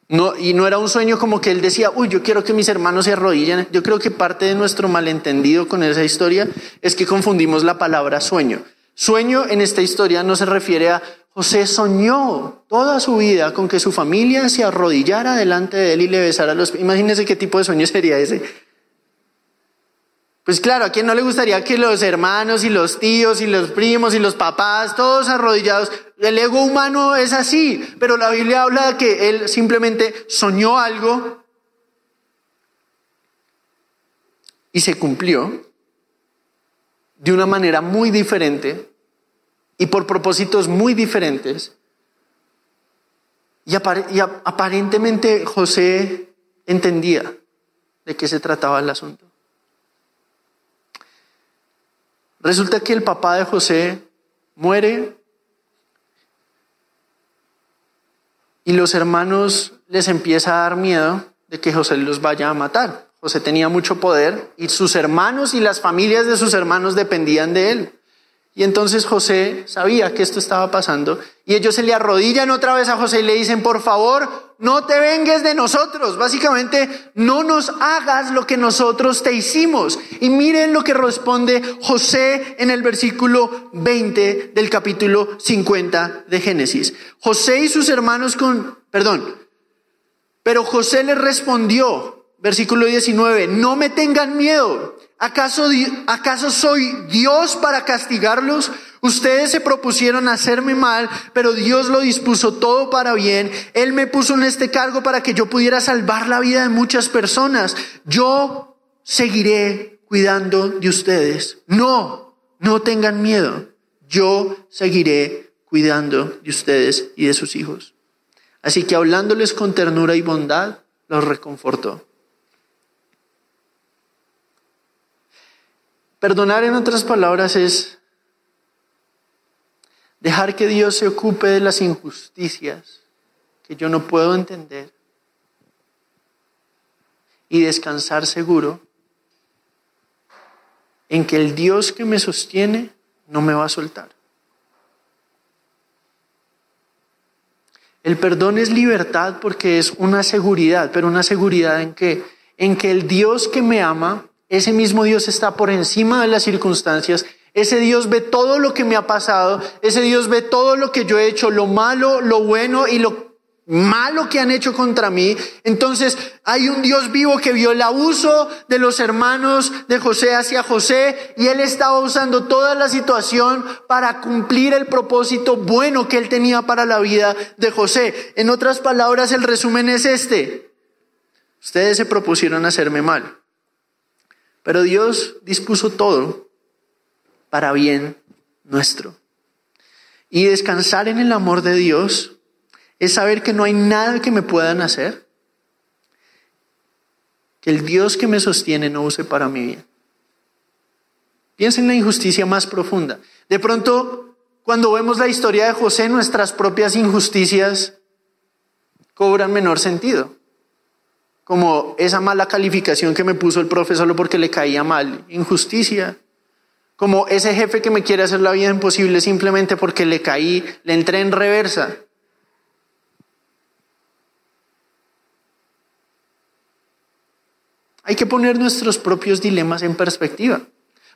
No, y no era un sueño como que él decía, uy, yo quiero que mis hermanos se arrodillen. Yo creo que parte de nuestro malentendido con esa historia es que confundimos la palabra sueño. Sueño en esta historia no se refiere a José soñó toda su vida con que su familia se arrodillara delante de él y le besara los pies. Imagínense qué tipo de sueño sería ese. Pues claro, ¿a quién no le gustaría que los hermanos y los tíos y los primos y los papás, todos arrodillados? El ego humano es así, pero la Biblia habla de que él simplemente soñó algo y se cumplió de una manera muy diferente y por propósitos muy diferentes. Y, aparentemente José entendía de qué se trataba el asunto. Resulta que el papá de José muere y los hermanos les empieza a dar miedo de que José los vaya a matar. José tenía mucho poder y sus hermanos y las familias de sus hermanos dependían de él. Y entonces José sabía que esto estaba pasando y ellos se le arrodillan otra vez a José y le dicen, por favor, no te vengues de nosotros. Básicamente, no nos hagas lo que nosotros te hicimos. Y miren lo que responde José en el versículo 20 del capítulo 50 de Génesis. José y sus hermanos con, perdón, pero José le respondió, versículo 19, no me tengan miedo. ¿Acaso, ¿Acaso soy Dios para castigarlos? Ustedes se propusieron hacerme mal, pero Dios lo dispuso todo para bien. Él me puso en este cargo para que yo pudiera salvar la vida de muchas personas. Yo seguiré cuidando de ustedes. No, no tengan miedo. Yo seguiré cuidando de ustedes y de sus hijos. Así que hablándoles con ternura y bondad, los reconfortó. Perdonar en otras palabras es dejar que Dios se ocupe de las injusticias que yo no puedo entender y descansar seguro en que el Dios que me sostiene no me va a soltar. El perdón es libertad porque es una seguridad, pero una seguridad en que en que el Dios que me ama ese mismo Dios está por encima de las circunstancias. Ese Dios ve todo lo que me ha pasado. Ese Dios ve todo lo que yo he hecho, lo malo, lo bueno y lo malo que han hecho contra mí. Entonces hay un Dios vivo que vio el abuso de los hermanos de José hacia José y él estaba usando toda la situación para cumplir el propósito bueno que él tenía para la vida de José. En otras palabras, el resumen es este. Ustedes se propusieron hacerme mal. Pero Dios dispuso todo para bien nuestro. Y descansar en el amor de Dios es saber que no hay nada que me puedan hacer, que el Dios que me sostiene no use para mi bien. Piensa en la injusticia más profunda. De pronto, cuando vemos la historia de José, nuestras propias injusticias cobran menor sentido como esa mala calificación que me puso el profe solo porque le caía mal, injusticia, como ese jefe que me quiere hacer la vida imposible simplemente porque le caí, le entré en reversa. Hay que poner nuestros propios dilemas en perspectiva,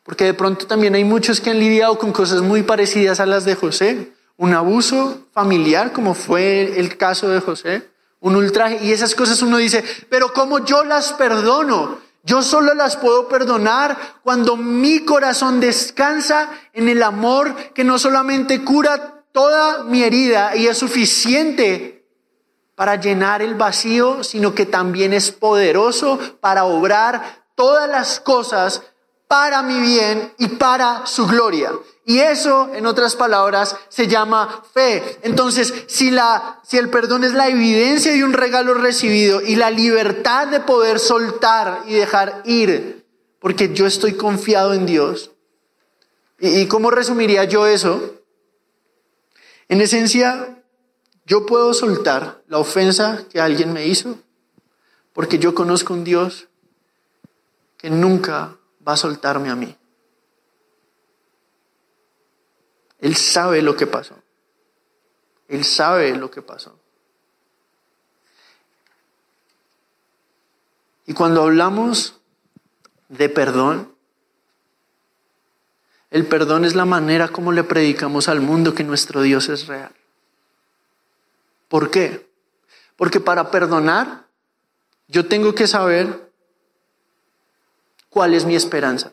porque de pronto también hay muchos que han lidiado con cosas muy parecidas a las de José, un abuso familiar como fue el caso de José, un ultraje. Y esas cosas uno dice, pero ¿cómo yo las perdono? Yo solo las puedo perdonar cuando mi corazón descansa en el amor que no solamente cura toda mi herida y es suficiente para llenar el vacío, sino que también es poderoso para obrar todas las cosas para mi bien y para su gloria. Y eso, en otras palabras, se llama fe. Entonces, si, la, si el perdón es la evidencia de un regalo recibido y la libertad de poder soltar y dejar ir, porque yo estoy confiado en Dios. ¿Y, y cómo resumiría yo eso? En esencia, yo puedo soltar la ofensa que alguien me hizo, porque yo conozco un Dios que nunca va a soltarme a mí. Él sabe lo que pasó. Él sabe lo que pasó. Y cuando hablamos de perdón, el perdón es la manera como le predicamos al mundo que nuestro Dios es real. ¿Por qué? Porque para perdonar yo tengo que saber cuál es mi esperanza.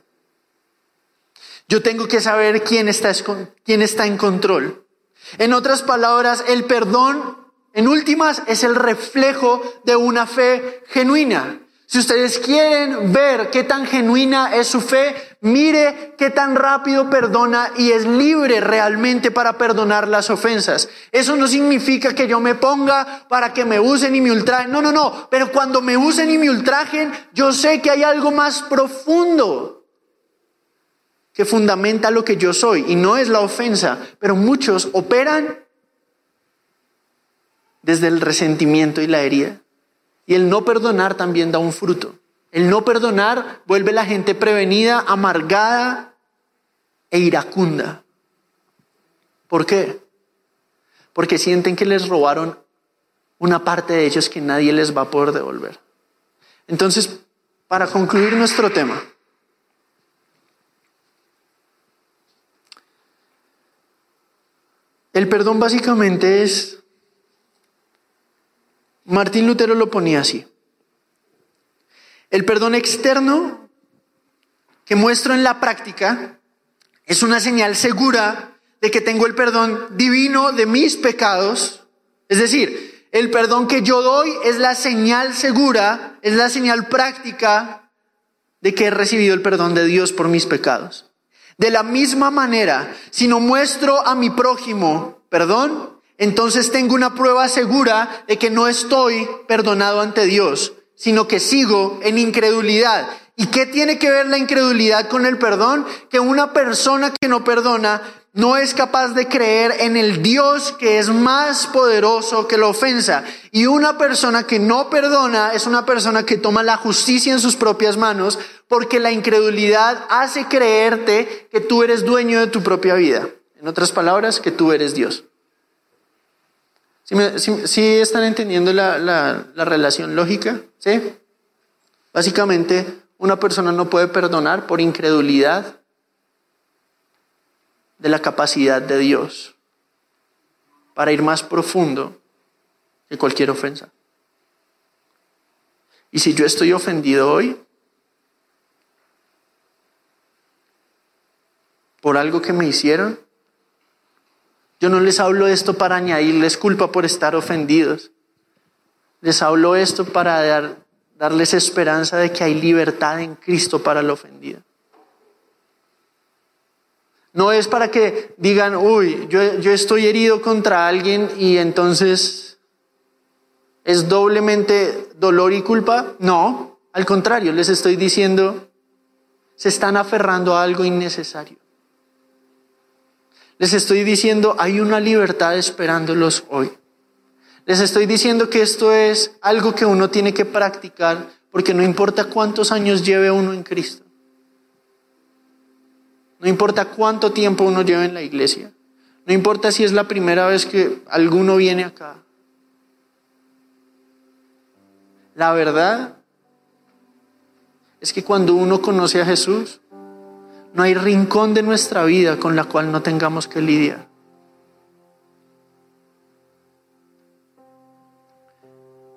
Yo tengo que saber quién está, en control. En otras palabras, el perdón, en últimas, es el reflejo de una fe genuina. Si ustedes quieren ver qué tan genuina es su fe, mire qué tan rápido perdona y es libre realmente para perdonar las ofensas. Eso no significa que yo me ponga para que me usen y me ultrajen. No, no, no. Pero cuando me usen y me ultrajen, yo sé que hay algo más profundo que fundamenta lo que yo soy y no es la ofensa, pero muchos operan desde el resentimiento y la herida. Y el no perdonar también da un fruto. El no perdonar vuelve a la gente prevenida, amargada e iracunda. ¿Por qué? Porque sienten que les robaron una parte de ellos que nadie les va a poder devolver. Entonces, para concluir nuestro tema, el perdón básicamente es, Martín Lutero lo ponía así, el perdón externo que muestro en la práctica es una señal segura de que tengo el perdón divino de mis pecados. Es decir, el perdón que yo doy es la señal segura, es la señal práctica de que he recibido el perdón de Dios por mis pecados. De la misma manera, si no muestro a mi prójimo perdón, entonces tengo una prueba segura de que no estoy perdonado ante Dios, sino que sigo en incredulidad. ¿Y qué tiene que ver la incredulidad con el perdón? Que una persona que no perdona no es capaz de creer en el Dios que es más poderoso que la ofensa. Y una persona que no perdona es una persona que toma la justicia en sus propias manos porque la incredulidad hace creerte que tú eres dueño de tu propia vida. En otras palabras, que tú eres Dios. ¿Sí, están entendiendo la, la relación lógica? ¿Sí? Básicamente, una persona no puede perdonar por incredulidad de la capacidad de Dios para ir más profundo que cualquier ofensa. Y si yo estoy ofendido hoy por algo que me hicieron, yo no les hablo esto para añadirles culpa por estar ofendidos. Les hablo esto para dar, darles esperanza de que hay libertad en Cristo para el ofendido. No es para que digan, uy, yo, yo estoy herido contra alguien y entonces es doblemente dolor y culpa. No, al contrario, les estoy diciendo, se están aferrando a algo innecesario. Les estoy diciendo, hay una libertad esperándolos hoy. Les estoy diciendo que esto es algo que uno tiene que practicar porque no importa cuántos años lleve uno en Cristo. No importa cuánto tiempo uno lleve en la iglesia. No importa si es la primera vez que alguno viene acá. La verdad es que cuando uno conoce a Jesús, no hay rincón de nuestra vida con la cual no tengamos que lidiar.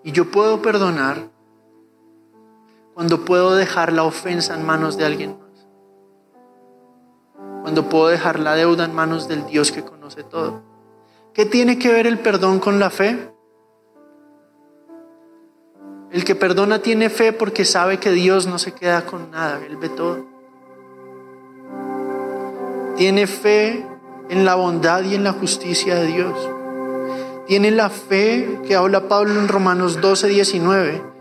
Y yo puedo perdonar cuando puedo dejar la ofensa en manos de alguien. Cuando puedo dejar la deuda en manos del Dios que conoce todo. ¿Qué tiene que ver el perdón con la fe? El que perdona tiene fe porque sabe que Dios no se queda con nada, Él ve todo. Tiene fe en la bondad y en la justicia de Dios tiene la fe que habla Pablo en Romanos 12, 19.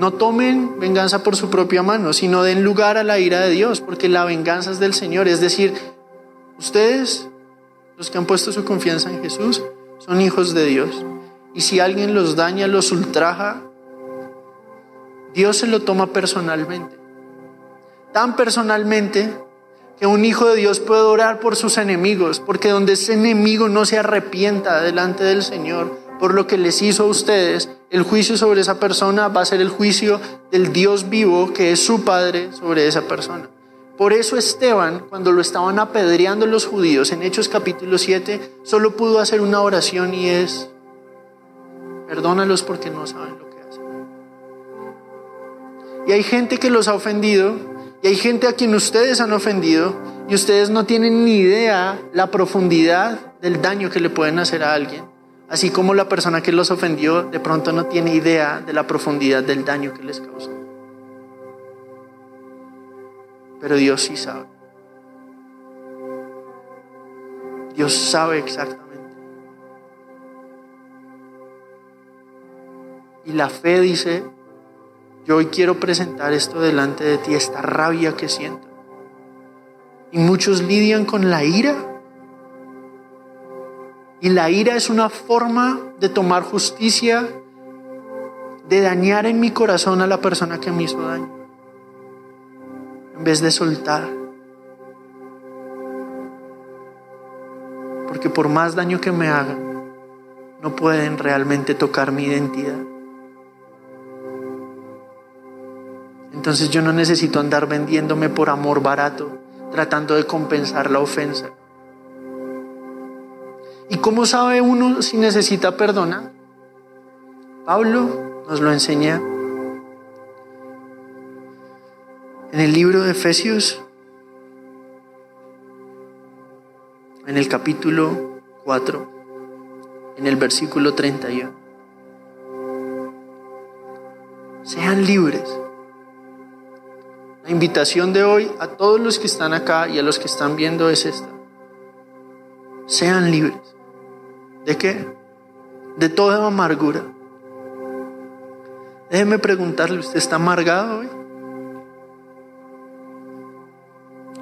No tomen venganza por su propia mano, sino den lugar a la ira de Dios, porque la venganza es del Señor. Es decir, ustedes, los que han puesto su confianza en Jesús, son hijos de Dios. Y si alguien los daña, los ultraja, Dios se lo toma personalmente. Tan personalmente que un hijo de Dios puede orar por sus enemigos, porque donde ese enemigo no se arrepienta delante del Señor por lo que les hizo a ustedes, el juicio sobre esa persona va a ser el juicio del Dios vivo que es su Padre sobre esa persona. Por eso Esteban, cuando lo estaban apedreando los judíos en Hechos capítulo 7, solo pudo hacer una oración y es, perdónalos porque no saben lo que hacen. Y hay gente que los ha ofendido y hay gente a quien ustedes han ofendido y ustedes no tienen ni idea la profundidad del daño que le pueden hacer a alguien. Así como la persona que los ofendió de pronto no tiene idea de la profundidad del daño que les causó. Pero Dios sí sabe. Dios sabe exactamente. Y la fe dice, yo hoy quiero presentar esto delante de ti, esta rabia que siento. Y muchos lidian con la ira. Y la ira es una forma de tomar justicia, de dañar en mi corazón a la persona que me hizo daño. En vez de soltar. Porque por más daño que me hagan, no pueden realmente tocar mi identidad. Entonces yo no necesito andar vendiéndome por amor barato, tratando de compensar la ofensa. ¿Y cómo sabe uno si necesita perdonar? Pablo nos lo enseña en el libro de Efesios, en el capítulo 4, en el versículo 31. Sean libres. La invitación de hoy a todos los que están acá y a los que están viendo es esta. Sean libres. ¿De qué? De toda amargura. Déjeme preguntarle, ¿usted está amargado hoy?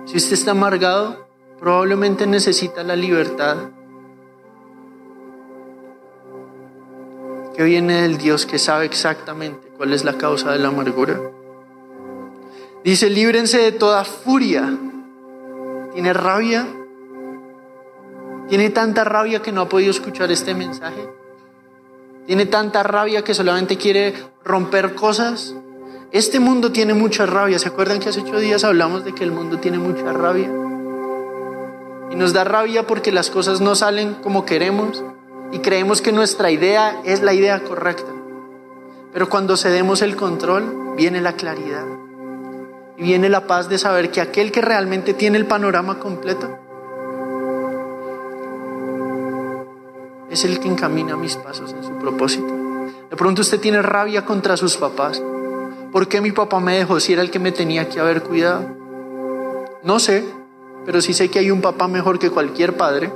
Si usted está amargado, probablemente necesita la libertad que viene del Dios que sabe exactamente cuál es la causa de la amargura. Dice, líbrense de toda furia. ¿Tiene rabia? Tiene tanta rabia que no ha podido escuchar este mensaje. Tiene tanta rabia que solamente quiere romper cosas. Este mundo tiene mucha rabia. ¿Se acuerdan que hace ocho días hablamos de que el mundo tiene mucha rabia? Y nos da rabia porque las cosas no salen como queremos y creemos que nuestra idea es la idea correcta. Pero cuando cedemos el control, viene la claridad. Y viene la paz de saber que aquel que realmente tiene el panorama completo es el que encamina mis pasos en su propósito. De pronto usted tiene rabia contra sus papás. ¿Por qué mi papá me dejó si era el que me tenía que haber cuidado? No sé, pero sí sé que hay un papá mejor que cualquier padre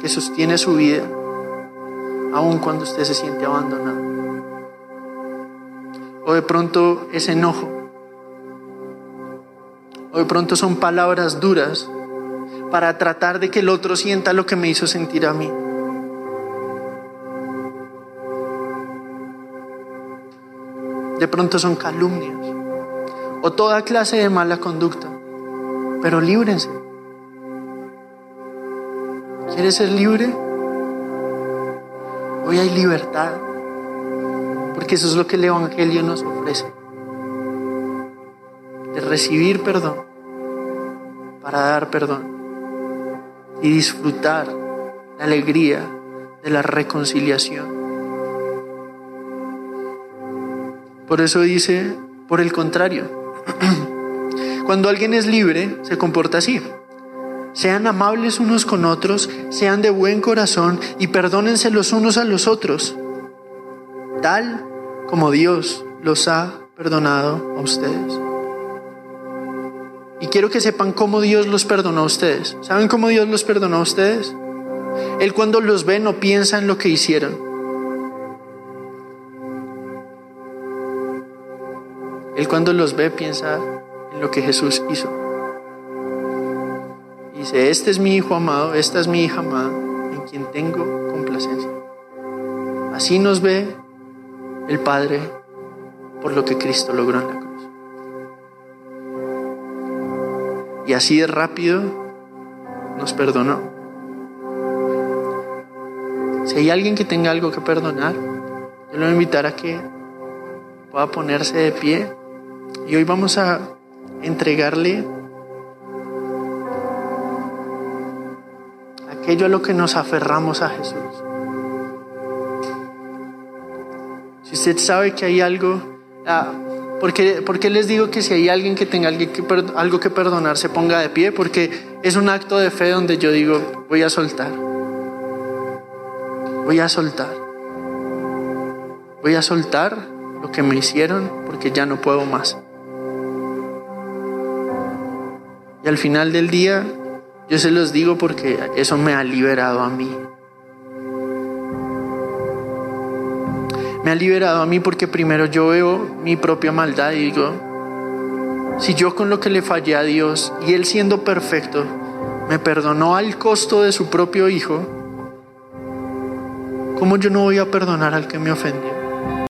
que sostiene su vida aun cuando usted se siente abandonado. O de pronto es enojo. O de pronto son palabras duras para tratar de que el otro sienta lo que me hizo sentir a mí. De pronto son calumnias o toda clase de mala conducta. Pero líbrense. ¿Quieres ser libre? Hoy hay libertad. Porque eso es lo que el Evangelio nos ofrece. De recibir perdón para dar perdón y disfrutar la alegría de la reconciliación. Por eso dice, por el contrario, cuando alguien es libre, se comporta así. Sean amables unos con otros, sean de buen corazón y perdónense los unos a los otros, tal como Dios los ha perdonado a ustedes. Y quiero que sepan cómo Dios los perdonó a ustedes. ¿Saben cómo Dios los perdonó a ustedes? Él cuando los ve no piensa en lo que hicieron. Él cuando los ve piensa en lo que Jesús hizo. Dice, este es mi hijo amado, esta es mi hija amada, en quien tengo complacencia. Así nos ve el Padre por lo que Cristo logró en la Y así de rápido nos perdonó. Si hay alguien que tenga algo que perdonar, yo lo voy a invitar a que pueda ponerse de pie. Y hoy vamos a entregarle aquello a lo que nos aferramos a Jesús. Si usted sabe que hay algo, ¿Por qué, les digo que si hay alguien que tenga algo que perdonar se ponga de pie? Porque es un acto de fe donde yo digo, voy a soltar. Voy a soltar. Voy a soltar lo que me hicieron porque ya no puedo más. Y al final del día, yo se los digo porque eso me ha liberado a mí. Me ha liberado a mí porque primero yo veo mi propia maldad y digo, si yo con lo que le fallé a Dios y Él siendo perfecto me perdonó al costo de su propio Hijo, ¿cómo yo no voy a perdonar al que me ofendió?